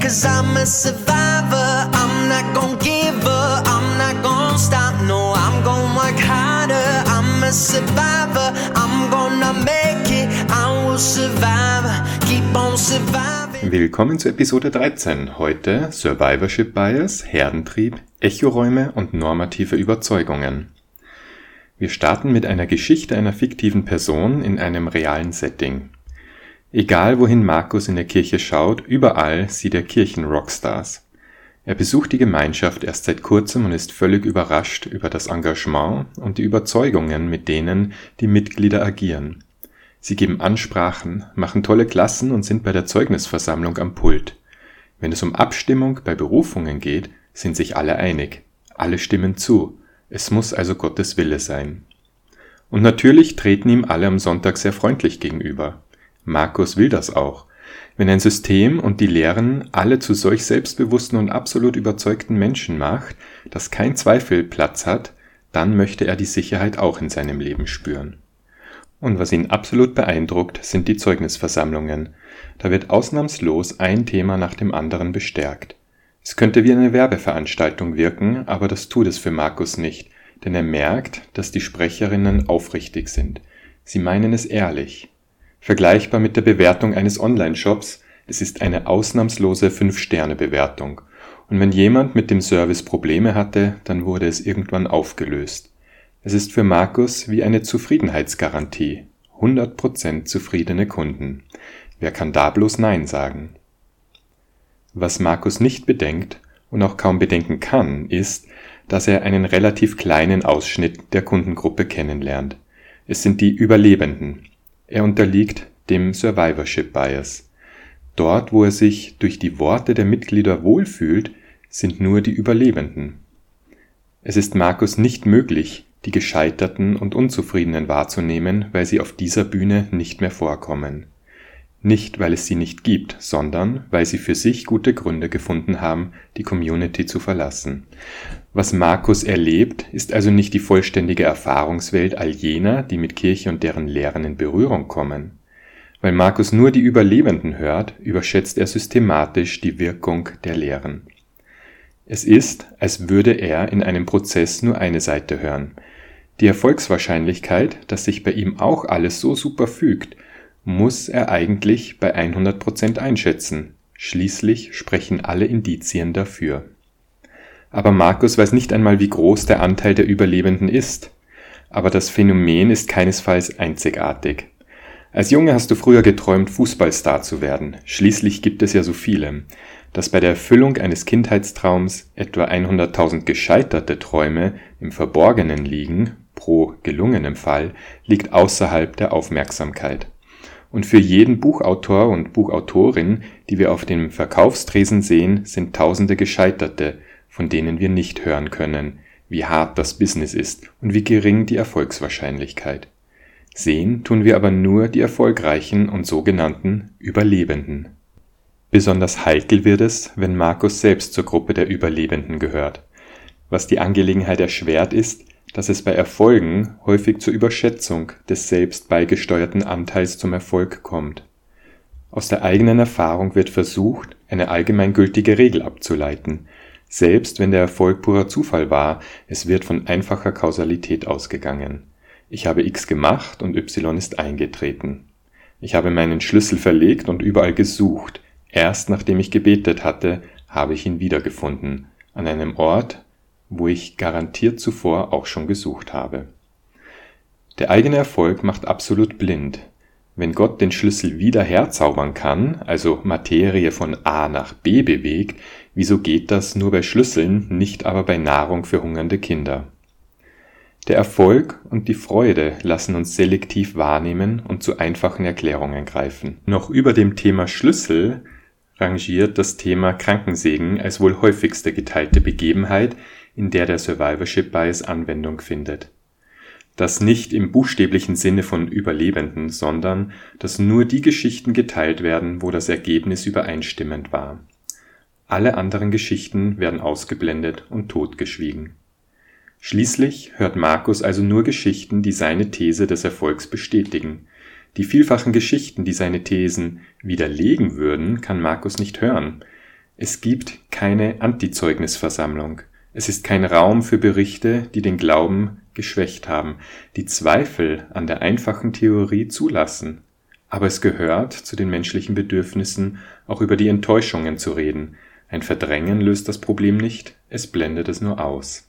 Cause I'm a survivor, I'm not gonna give up, I'm not gonna stop, no, I'm gonna work harder. I'm a survivor, I'm gonna make it, I will survive, keep on surviving. Willkommen zu Episode 13. Heute Survivorship Bias, Herdentrieb, Echoräume und normative Überzeugungen. Wir starten mit einer Geschichte einer fiktiven Person in einem realen Setting. Egal wohin Markus in der Kirche schaut, überall sieht er Kirchen-Rockstars. Er besucht die Gemeinschaft erst seit kurzem und ist völlig überrascht über das Engagement und die Überzeugungen, mit denen die Mitglieder agieren. Sie geben Ansprachen, machen tolle Klassen und sind bei der Zeugnisversammlung am Pult. Wenn es um Abstimmung bei Berufungen geht, sind sich alle einig. Alle stimmen zu. Es muss also Gottes Wille sein. Und natürlich treten ihm alle am Sonntag sehr freundlich gegenüber. Markus will das auch. Wenn ein System und die Lehren alle zu solch selbstbewussten und absolut überzeugten Menschen macht, dass kein Zweifel Platz hat, dann möchte er die Sicherheit auch in seinem Leben spüren. Und was ihn absolut beeindruckt, sind die Zeugnisversammlungen. Da wird ausnahmslos ein Thema nach dem anderen bestärkt. Es könnte wie eine Werbeveranstaltung wirken, aber das tut es für Markus nicht, denn er merkt, dass die Sprecherinnen aufrichtig sind. Sie meinen es ehrlich. Vergleichbar mit der Bewertung eines Online-Shops, es ist eine ausnahmslose 5-Sterne-Bewertung. Und wenn jemand mit dem Service Probleme hatte, dann wurde es irgendwann aufgelöst. Es ist für Markus wie eine Zufriedenheitsgarantie. 100% zufriedene Kunden. Wer kann da bloß Nein sagen? Was Markus nicht bedenkt und auch kaum bedenken kann, ist, dass er einen relativ kleinen Ausschnitt der Kundengruppe kennenlernt. Es sind die Überlebenden. Er unterliegt dem Survivorship Bias. Dort, wo er sich durch die Worte der Mitglieder wohlfühlt, sind nur die Überlebenden. Es ist Markus nicht möglich, die Gescheiterten und Unzufriedenen wahrzunehmen, weil sie auf dieser Bühne nicht mehr vorkommen. Nicht, weil es sie nicht gibt, sondern weil sie für sich gute Gründe gefunden haben, die Community zu verlassen. Was Markus erlebt, ist also nicht die vollständige Erfahrungswelt all jener, die mit Kirche und deren Lehren in Berührung kommen. Weil Markus nur die Überlebenden hört, überschätzt er systematisch die Wirkung der Lehren. Es ist, als würde er in einem Prozess nur eine Seite hören. Die Erfolgswahrscheinlichkeit, dass sich bei ihm auch alles so super fügt, muss er eigentlich bei 100% einschätzen. Schließlich sprechen alle Indizien dafür. Aber Markus weiß nicht einmal, wie groß der Anteil der Überlebenden ist. Aber das Phänomen ist keinesfalls einzigartig. Als Junge hast du früher geträumt, Fußballstar zu werden. Schließlich gibt es ja so viele. Dass bei der Erfüllung eines Kindheitstraums etwa 100.000 gescheiterte Träume im Verborgenen liegen, pro gelungenem Fall, liegt außerhalb der Aufmerksamkeit. Und für jeden Buchautor und Buchautorin, die wir auf dem Verkaufstresen sehen, sind Tausende Gescheiterte, von denen wir nicht hören können, wie hart das Business ist und wie gering die Erfolgswahrscheinlichkeit. Sehen tun wir aber nur die erfolgreichen und sogenannten Überlebenden. Besonders heikel wird es, wenn Markus selbst zur Gruppe der Überlebenden gehört. Was die Angelegenheit erschwert ist, dass es bei Erfolgen häufig zur Überschätzung des selbst beigesteuerten Anteils zum Erfolg kommt. Aus der eigenen Erfahrung wird versucht, eine allgemeingültige Regel abzuleiten, selbst wenn der Erfolg purer Zufall war, es wird von einfacher Kausalität ausgegangen. Ich habe X gemacht und Y ist eingetreten. Ich habe meinen Schlüssel verlegt und überall gesucht. Erst nachdem ich gebetet hatte, habe ich ihn wiedergefunden, an einem Ort, wo ich garantiert zuvor auch schon gesucht habe. Der eigene Erfolg macht absolut blind. Wenn Gott den Schlüssel wieder herzaubern kann, also Materie von A nach B bewegt, wieso geht das nur bei Schlüsseln, nicht aber bei Nahrung für hungernde Kinder? Der Erfolg und die Freude lassen uns selektiv wahrnehmen und zu einfachen Erklärungen greifen. Noch über dem Thema Schlüssel rangiert das Thema Krankensegen als wohl häufigste geteilte Begebenheit, in der der Survivorship Bias Anwendung findet. Das nicht im buchstäblichen Sinne von Überlebenden, sondern dass nur die Geschichten geteilt werden, wo das Ergebnis übereinstimmend war. Alle anderen Geschichten werden ausgeblendet und totgeschwiegen. Schließlich hört Markus also nur Geschichten, die seine These des Erfolgs bestätigen. Die vielfachen Geschichten, die seine Thesen widerlegen würden, kann Markus nicht hören, Es gibt keine Antizeugnisversammlung. Es ist kein Raum für Berichte, die den Glauben geschwächt haben, die Zweifel an der einfachen Theorie zulassen. Aber es gehört zu den menschlichen Bedürfnissen, auch über die Enttäuschungen zu reden. Ein Verdrängen löst das Problem nicht, es blendet es nur aus.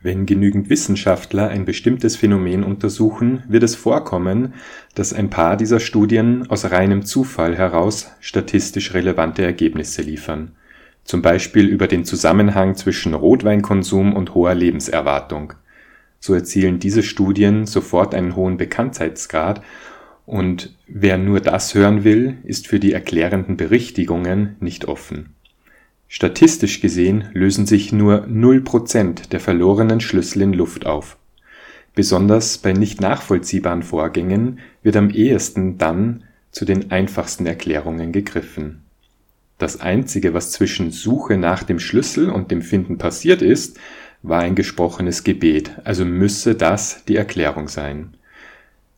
Wenn genügend Wissenschaftler ein bestimmtes Phänomen untersuchen, wird es vorkommen, dass ein paar dieser Studien aus reinem Zufall heraus statistisch relevante Ergebnisse liefern, zum Beispiel über den Zusammenhang zwischen Rotweinkonsum und hoher Lebenserwartung. So erzielen diese Studien sofort einen hohen Bekanntheitsgrad und wer nur das hören will, ist für die erklärenden Berichtigungen nicht offen Statistisch gesehen lösen sich nur 0% der verlorenen Schlüssel in Luft auf. Besonders bei nicht nachvollziehbaren Vorgängen wird am ehesten dann zu den einfachsten Erklärungen gegriffen. Das Einzige, was zwischen Suche nach dem Schlüssel und dem Finden passiert ist, war ein gesprochenes Gebet, also müsse das die Erklärung sein.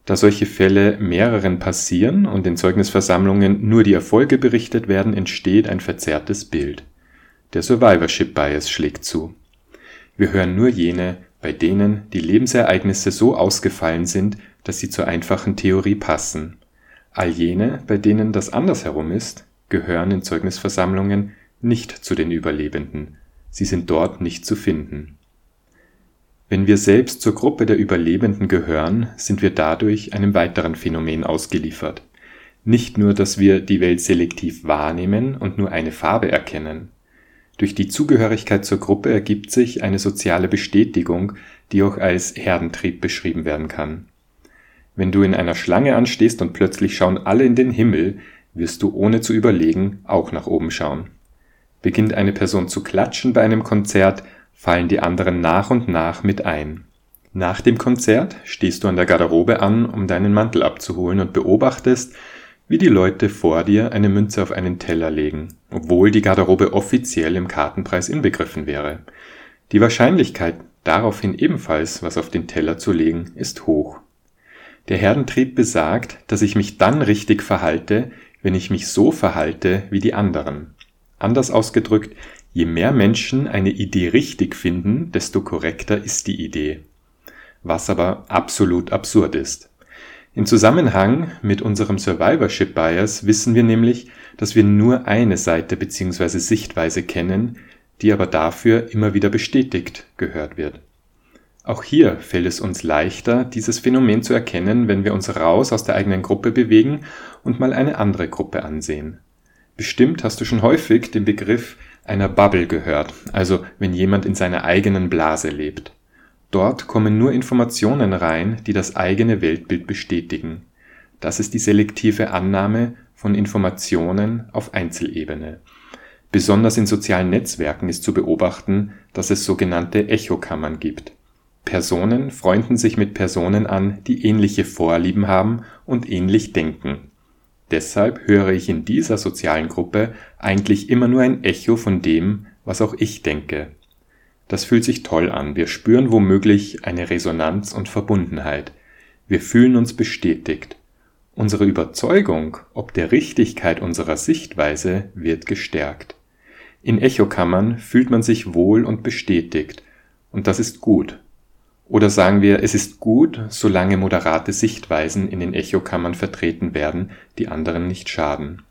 Da solche Fälle mehreren passieren und in Zeugnisversammlungen nur die Erfolge berichtet werden, entsteht ein verzerrtes Bild der Survivorship Bias schlägt zu. Wir hören nur jene, bei denen die Lebensereignisse so ausgefallen sind, dass sie zur einfachen Theorie passen. All jene, bei denen das andersherum ist, gehören in Zeugnisversammlungen nicht zu den Überlebenden. Sie sind dort nicht zu finden. Wenn wir selbst zur Gruppe der Überlebenden gehören, sind wir dadurch einem weiteren Phänomen ausgeliefert. Nicht nur, dass wir die Welt selektiv wahrnehmen und nur eine Farbe erkennen. Durch die Zugehörigkeit zur Gruppe ergibt sich eine soziale Bestätigung, die auch als Herdentrieb beschrieben werden kann. Wenn du in einer Schlange anstehst und plötzlich schauen alle in den Himmel, wirst du ohne zu überlegen auch nach oben schauen. Beginnt eine Person zu klatschen bei einem Konzert, fallen die anderen nach und nach mit ein. Nach dem Konzert stehst du an der Garderobe an, um deinen Mantel abzuholen und beobachtest, wie die Leute vor dir eine Münze auf einen Teller legen, obwohl die Garderobe offiziell im Kartenpreis inbegriffen wäre. Die Wahrscheinlichkeit, daraufhin ebenfalls was auf den Teller zu legen, ist hoch. Der Herdentrieb besagt, dass ich mich dann richtig verhalte, wenn ich mich so verhalte wie die anderen. Anders ausgedrückt, je mehr Menschen eine Idee richtig finden, desto korrekter ist die Idee. Was aber absolut absurd ist. Im Zusammenhang mit unserem Survivorship Bias wissen wir nämlich, dass wir nur eine Seite bzw. Sichtweise kennen, die aber dafür immer wieder bestätigt gehört wird. Auch hier fällt es uns leichter, dieses Phänomen zu erkennen, wenn wir uns raus aus der eigenen Gruppe bewegen und mal eine andere Gruppe ansehen. Bestimmt hast du schon häufig den Begriff einer Bubble gehört, also wenn jemand in seiner eigenen Blase lebt. Dort kommen nur Informationen rein, die das eigene Weltbild bestätigen. Das ist die selektive Annahme von Informationen auf Einzelebene. Besonders in sozialen Netzwerken ist zu beobachten, dass es sogenannte Echokammern gibt. Personen freunden sich mit Personen an, die ähnliche Vorlieben haben und ähnlich denken. Deshalb höre ich in dieser sozialen Gruppe eigentlich immer nur ein Echo von dem, was auch ich denke das fühlt sich toll an. Wir spüren womöglich eine Resonanz und Verbundenheit. Wir fühlen uns bestätigt. Unsere Überzeugung ob der Richtigkeit unserer Sichtweise wird gestärkt. In Echokammern fühlt man sich wohl und bestätigt, und das ist gut. Oder sagen wir, es ist gut, solange moderate Sichtweisen in den Echokammern vertreten werden, die anderen nicht schaden.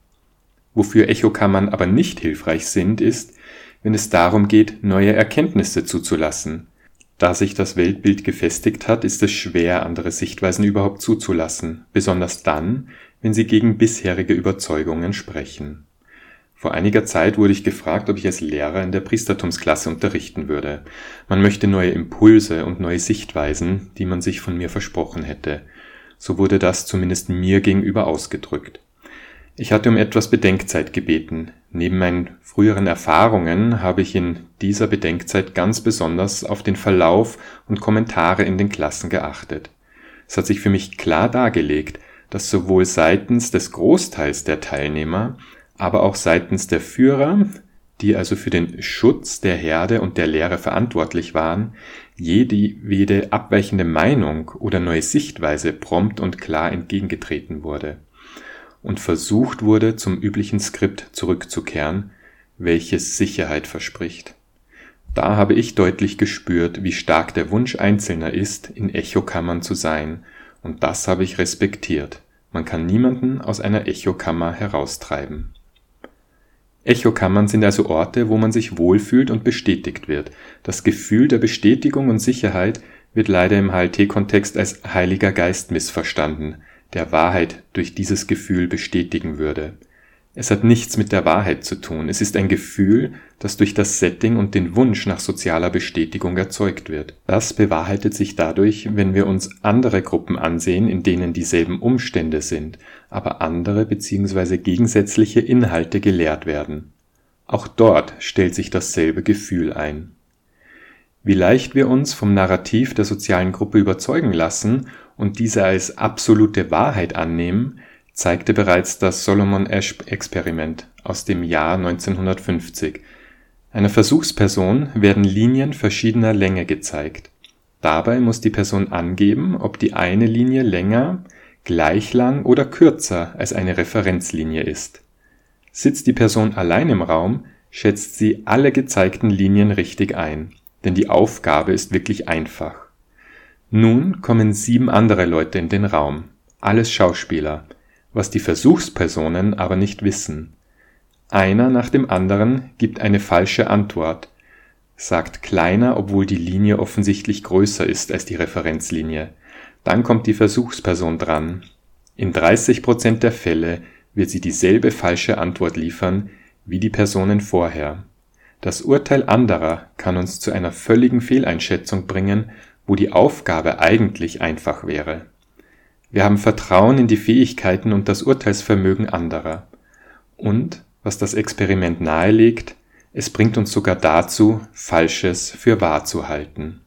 Wofür Echokammern aber nicht hilfreich sind, ist, wenn es darum geht, neue Erkenntnisse zuzulassen. Da sich das Weltbild gefestigt hat, ist es schwer, andere Sichtweisen überhaupt zuzulassen, besonders dann, wenn sie gegen bisherige Überzeugungen sprechen. Vor einiger Zeit wurde ich gefragt, ob ich als Lehrer in der Priestertumsklasse unterrichten würde. Man möchte neue Impulse und neue Sichtweisen, die man sich von mir versprochen hätte. So wurde das zumindest mir gegenüber ausgedrückt. Ich hatte um etwas Bedenkzeit gebeten. Neben meinen früheren Erfahrungen habe ich in dieser Bedenkzeit ganz besonders auf den Verlauf und Kommentare in den Klassen geachtet. Es hat sich für mich klar dargelegt, dass sowohl seitens des Großteils der Teilnehmer, aber auch seitens der Führer, die also für den Schutz der Herde und der Lehre verantwortlich waren, jedwede abweichende Meinung oder neue Sichtweise prompt und klar entgegengetreten wurde und versucht wurde, zum üblichen Skript zurückzukehren, welches Sicherheit verspricht. Da habe ich deutlich gespürt, wie stark der Wunsch Einzelner ist, in Echokammern zu sein, und das habe ich respektiert. Man kann niemanden aus einer Echokammer heraustreiben. Echokammern sind also Orte, wo man sich wohlfühlt und bestätigt wird. Das Gefühl der Bestätigung und Sicherheit wird leider im HLT-Kontext als Heiliger Geist missverstanden, der Wahrheit durch dieses Gefühl bestätigen würde. Es hat nichts mit der Wahrheit zu tun, es ist ein Gefühl, das durch das Setting und den Wunsch nach sozialer Bestätigung erzeugt wird. Das bewahrheitet sich dadurch, wenn wir uns andere Gruppen ansehen, in denen dieselben Umstände sind, aber andere bzw. gegensätzliche Inhalte gelehrt werden. Auch dort stellt sich dasselbe Gefühl ein. Wie leicht wir uns vom Narrativ der sozialen Gruppe überzeugen lassen und diese als absolute Wahrheit annehmen, zeigte bereits das Solomon-Asch-Experiment aus dem Jahr 1950. Einer Versuchsperson werden Linien verschiedener Länge gezeigt. Dabei muss die Person angeben, ob die eine Linie länger, gleich lang oder kürzer als eine Referenzlinie ist. Sitzt die Person allein im Raum, schätzt sie alle gezeigten Linien richtig ein, denn die Aufgabe ist wirklich einfach. Nun kommen sieben andere Leute in den Raum, alles Schauspieler, was die Versuchspersonen aber nicht wissen. Einer nach dem anderen gibt eine falsche Antwort, sagt kleiner, obwohl die Linie offensichtlich größer ist als die Referenzlinie. Dann kommt die Versuchsperson dran. In 30 Prozent der Fälle wird sie dieselbe falsche Antwort liefern wie die Personen vorher. Das Urteil anderer kann uns zu einer völligen Fehleinschätzung bringen, wo die Aufgabe eigentlich einfach wäre. Wir haben Vertrauen in die Fähigkeiten und das Urteilsvermögen anderer. Und, was das Experiment nahelegt, es bringt uns sogar dazu, Falsches für wahr zu halten.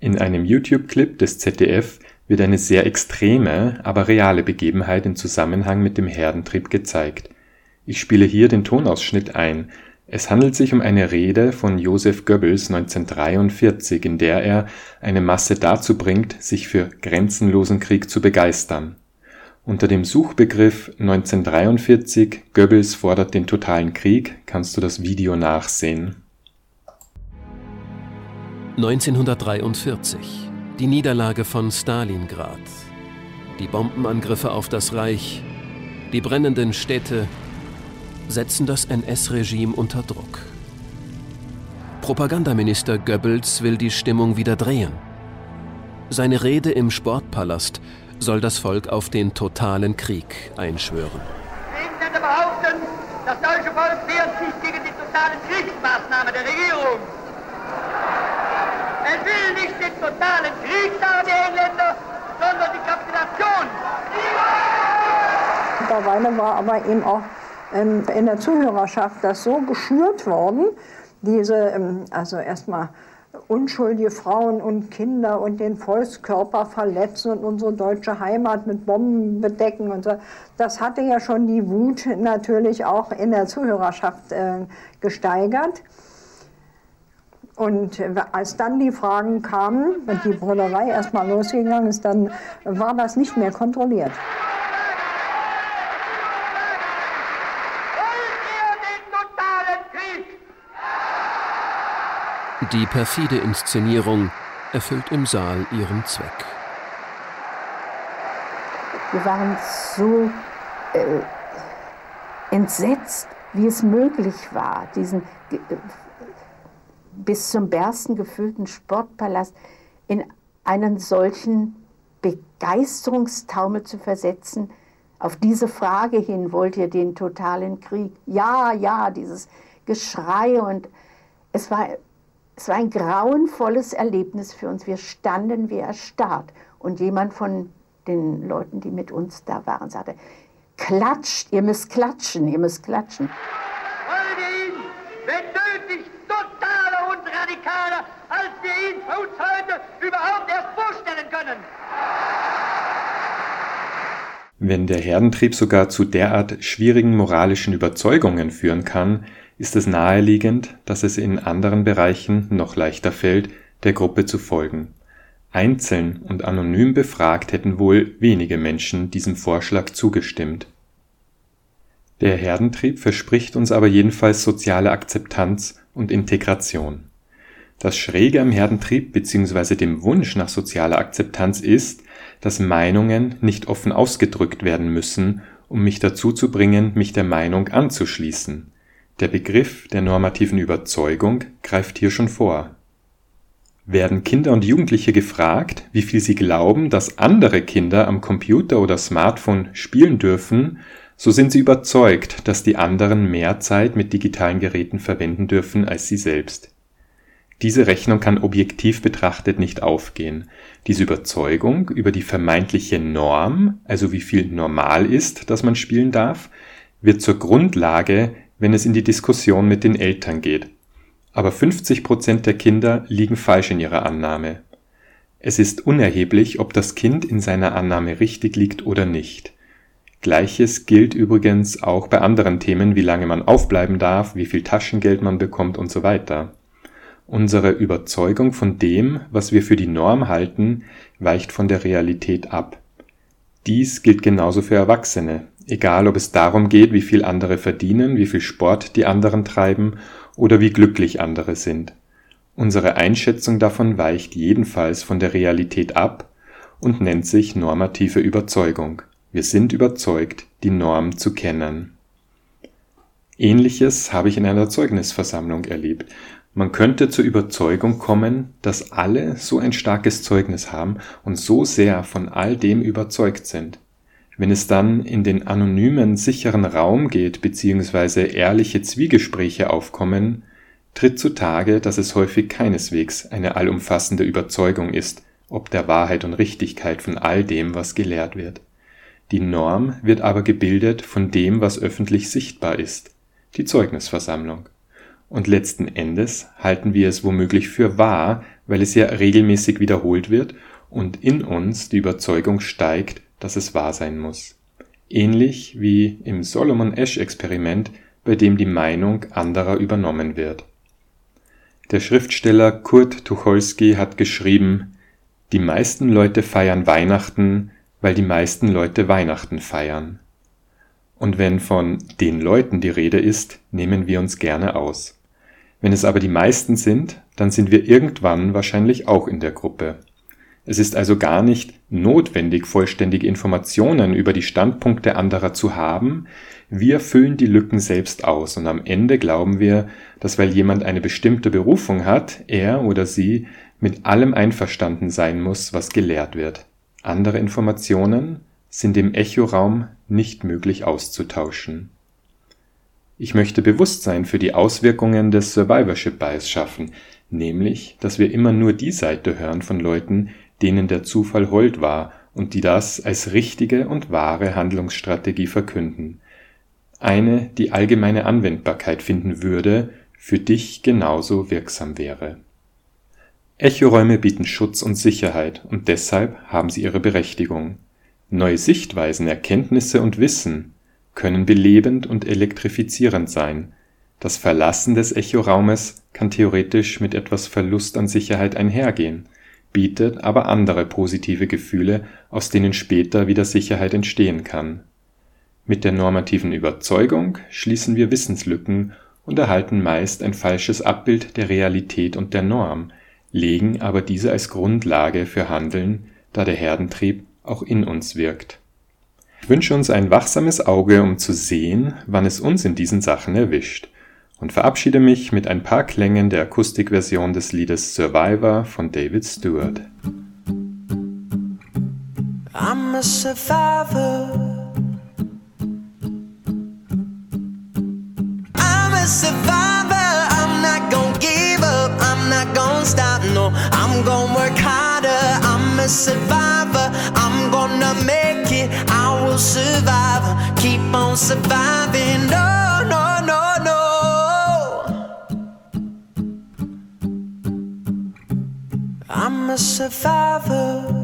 In einem YouTube-Clip des ZDF wird eine sehr extreme, aber reale Begebenheit in Zusammenhang mit dem Herdentrieb gezeigt. Ich spiele hier den Tonausschnitt ein, es handelt sich um eine Rede von Joseph Goebbels 1943, in der er eine Masse dazu bringt, sich für grenzenlosen Krieg zu begeistern. Unter dem Suchbegriff 1943 Goebbels fordert den totalen Krieg kannst du das Video nachsehen. 1943 Die Niederlage von Stalingrad. Die Bombenangriffe auf das Reich. Die brennenden Städte setzen das NS-Regime unter Druck. Propagandaminister Goebbels will die Stimmung wieder drehen. Seine Rede im Sportpalast soll das Volk auf den totalen Krieg einschwören. Gegenstände behaupten, das deutsche Volk wehrt sich gegen die totalen Kriegsmaßnahmen der Regierung. Es will nicht den totalen Krieg, sagen die Engländer, sondern die Kapitulation. Mittlerweile war aber eben auch in der Zuhörerschaft das so geschürt worden, diese, ähm, also erstmal unschuldige Frauen und Kinder und den Volkskörper verletzen und unsere deutsche Heimat mit Bomben bedecken und so. Das hatte ja schon die Wut natürlich auch in der Zuhörerschaft äh, gesteigert. Und als dann die Fragen kamen und die Brüllerei erstmal losgegangen ist, dann war das nicht mehr kontrolliert. Die perfide Inszenierung erfüllt im Saal ihren Zweck. Wir waren so äh, entsetzt, wie es möglich war, diesen äh, bis zum Bersten gefüllten Sportpalast in einen solchen Begeisterungstaumel zu versetzen. Auf diese Frage hin, wollt ihr den totalen Krieg? Ja, ja, dieses Geschrei und es war es war ein grauenvolles Erlebnis für uns. Wir standen wie erstarrt. Und jemand von den Leuten, die mit uns da waren, sagte, klatscht, ihr müsst klatschen, ihr müsst klatschen. Wollen wir ihn, wenn nötig, totaler und radikaler, als wir ihn für uns heute überhaupt erst vorstellen können. Wenn der Herdentrieb sogar zu derart schwierigen moralischen Überzeugungen führen kann, ist es naheliegend, dass es in anderen Bereichen noch leichter fällt, der Gruppe zu folgen. Einzeln und anonym befragt hätten wohl wenige Menschen diesem Vorschlag zugestimmt. Der Herdentrieb verspricht uns aber jedenfalls soziale Akzeptanz und Integration. Das Schräge am Herdentrieb bzw. dem Wunsch nach sozialer Akzeptanz ist, dass Meinungen nicht offen ausgedrückt werden müssen, um mich dazu zu bringen, mich der Meinung anzuschließen. Der Begriff der normativen Überzeugung greift hier schon vor. Werden Kinder und Jugendliche gefragt, wie viel sie glauben, dass andere Kinder am Computer oder Smartphone spielen dürfen, so sind sie überzeugt, dass die anderen mehr Zeit mit digitalen Geräten verwenden dürfen als sie selbst. Diese Rechnung kann objektiv betrachtet nicht aufgehen. Diese Überzeugung über die vermeintliche Norm, also wie viel normal ist, dass man spielen darf, wird zur Grundlage, wenn es in die Diskussion mit den Eltern geht. Aber 50 Prozent der Kinder liegen falsch in ihrer Annahme. Es ist unerheblich, ob das Kind in seiner Annahme richtig liegt oder nicht. Gleiches gilt übrigens auch bei anderen Themen, wie lange man aufbleiben darf, wie viel Taschengeld man bekommt und so weiter. Unsere Überzeugung von dem, was wir für die Norm halten, weicht von der Realität ab. Dies gilt genauso für Erwachsene, egal ob es darum geht, wie viel andere verdienen, wie viel Sport die anderen treiben oder wie glücklich andere sind. Unsere Einschätzung davon weicht jedenfalls von der Realität ab und nennt sich normative Überzeugung. Wir sind überzeugt, die Norm zu kennen. Ähnliches habe ich in einer Zeugnisversammlung erlebt. Man könnte zur Überzeugung kommen, dass alle so ein starkes Zeugnis haben und so sehr von all dem überzeugt sind. Wenn es dann in den anonymen, sicheren Raum geht bzw. ehrliche Zwiegespräche aufkommen, tritt zutage, dass es häufig keineswegs eine allumfassende Überzeugung ist, ob der Wahrheit und Richtigkeit von all dem, was gelehrt wird. Die Norm wird aber gebildet von dem, was öffentlich sichtbar ist, die Zeugnisversammlung und letzten Endes halten wir es womöglich für wahr, weil es ja regelmäßig wiederholt wird und in uns die Überzeugung steigt, dass es wahr sein muss. Ähnlich wie im Solomon-Asch-Experiment, bei dem die Meinung anderer übernommen wird. Der Schriftsteller Kurt Tucholsky hat geschrieben, die meisten Leute feiern Weihnachten, weil die meisten Leute Weihnachten feiern. Und wenn von den Leuten die Rede ist, nehmen wir uns gerne aus. Wenn es aber die meisten sind, dann sind wir irgendwann wahrscheinlich auch in der Gruppe. Es ist also gar nicht notwendig, vollständige Informationen über die Standpunkte anderer zu haben, wir füllen die Lücken selbst aus und am Ende glauben wir, dass weil jemand eine bestimmte Berufung hat, er oder sie mit allem einverstanden sein muss, was gelehrt wird. Andere Informationen sind im Echoraum nicht möglich auszutauschen. Ich möchte Bewusstsein für die Auswirkungen des Survivorship Bias schaffen, nämlich, dass wir immer nur die Seite hören von Leuten, denen der Zufall hold war und die das als richtige und wahre Handlungsstrategie verkünden. Eine, die allgemeine Anwendbarkeit finden würde, für dich genauso wirksam wäre. Echoräume bieten Schutz und Sicherheit und deshalb haben sie ihre Berechtigung. Neue Sichtweisen, Erkenntnisse und Wissen können belebend und elektrifizierend sein. Das Verlassen des Echoraumes kann theoretisch mit etwas Verlust an Sicherheit einhergehen, bietet aber andere positive Gefühle, aus denen später wieder Sicherheit entstehen kann. Mit der normativen Überzeugung schließen wir Wissenslücken und erhalten meist ein falsches Abbild der Realität und der Norm, legen aber diese als Grundlage für Handeln, da der Herdentrieb auch in uns wirkt. Ich wünsche uns ein wachsames Auge, um zu sehen, wann es uns in diesen Sachen erwischt und verabschiede mich mit ein paar Klängen der Akustikversion des Liedes Survivor von David Stewart. I'm a survivor. Survivor. I'm not gonna give up. I'm not gonna stop. No, I'm gonna work harder. I'm a survivor. Will survive. Keep on surviving. No, no, no, no. I'm a survivor.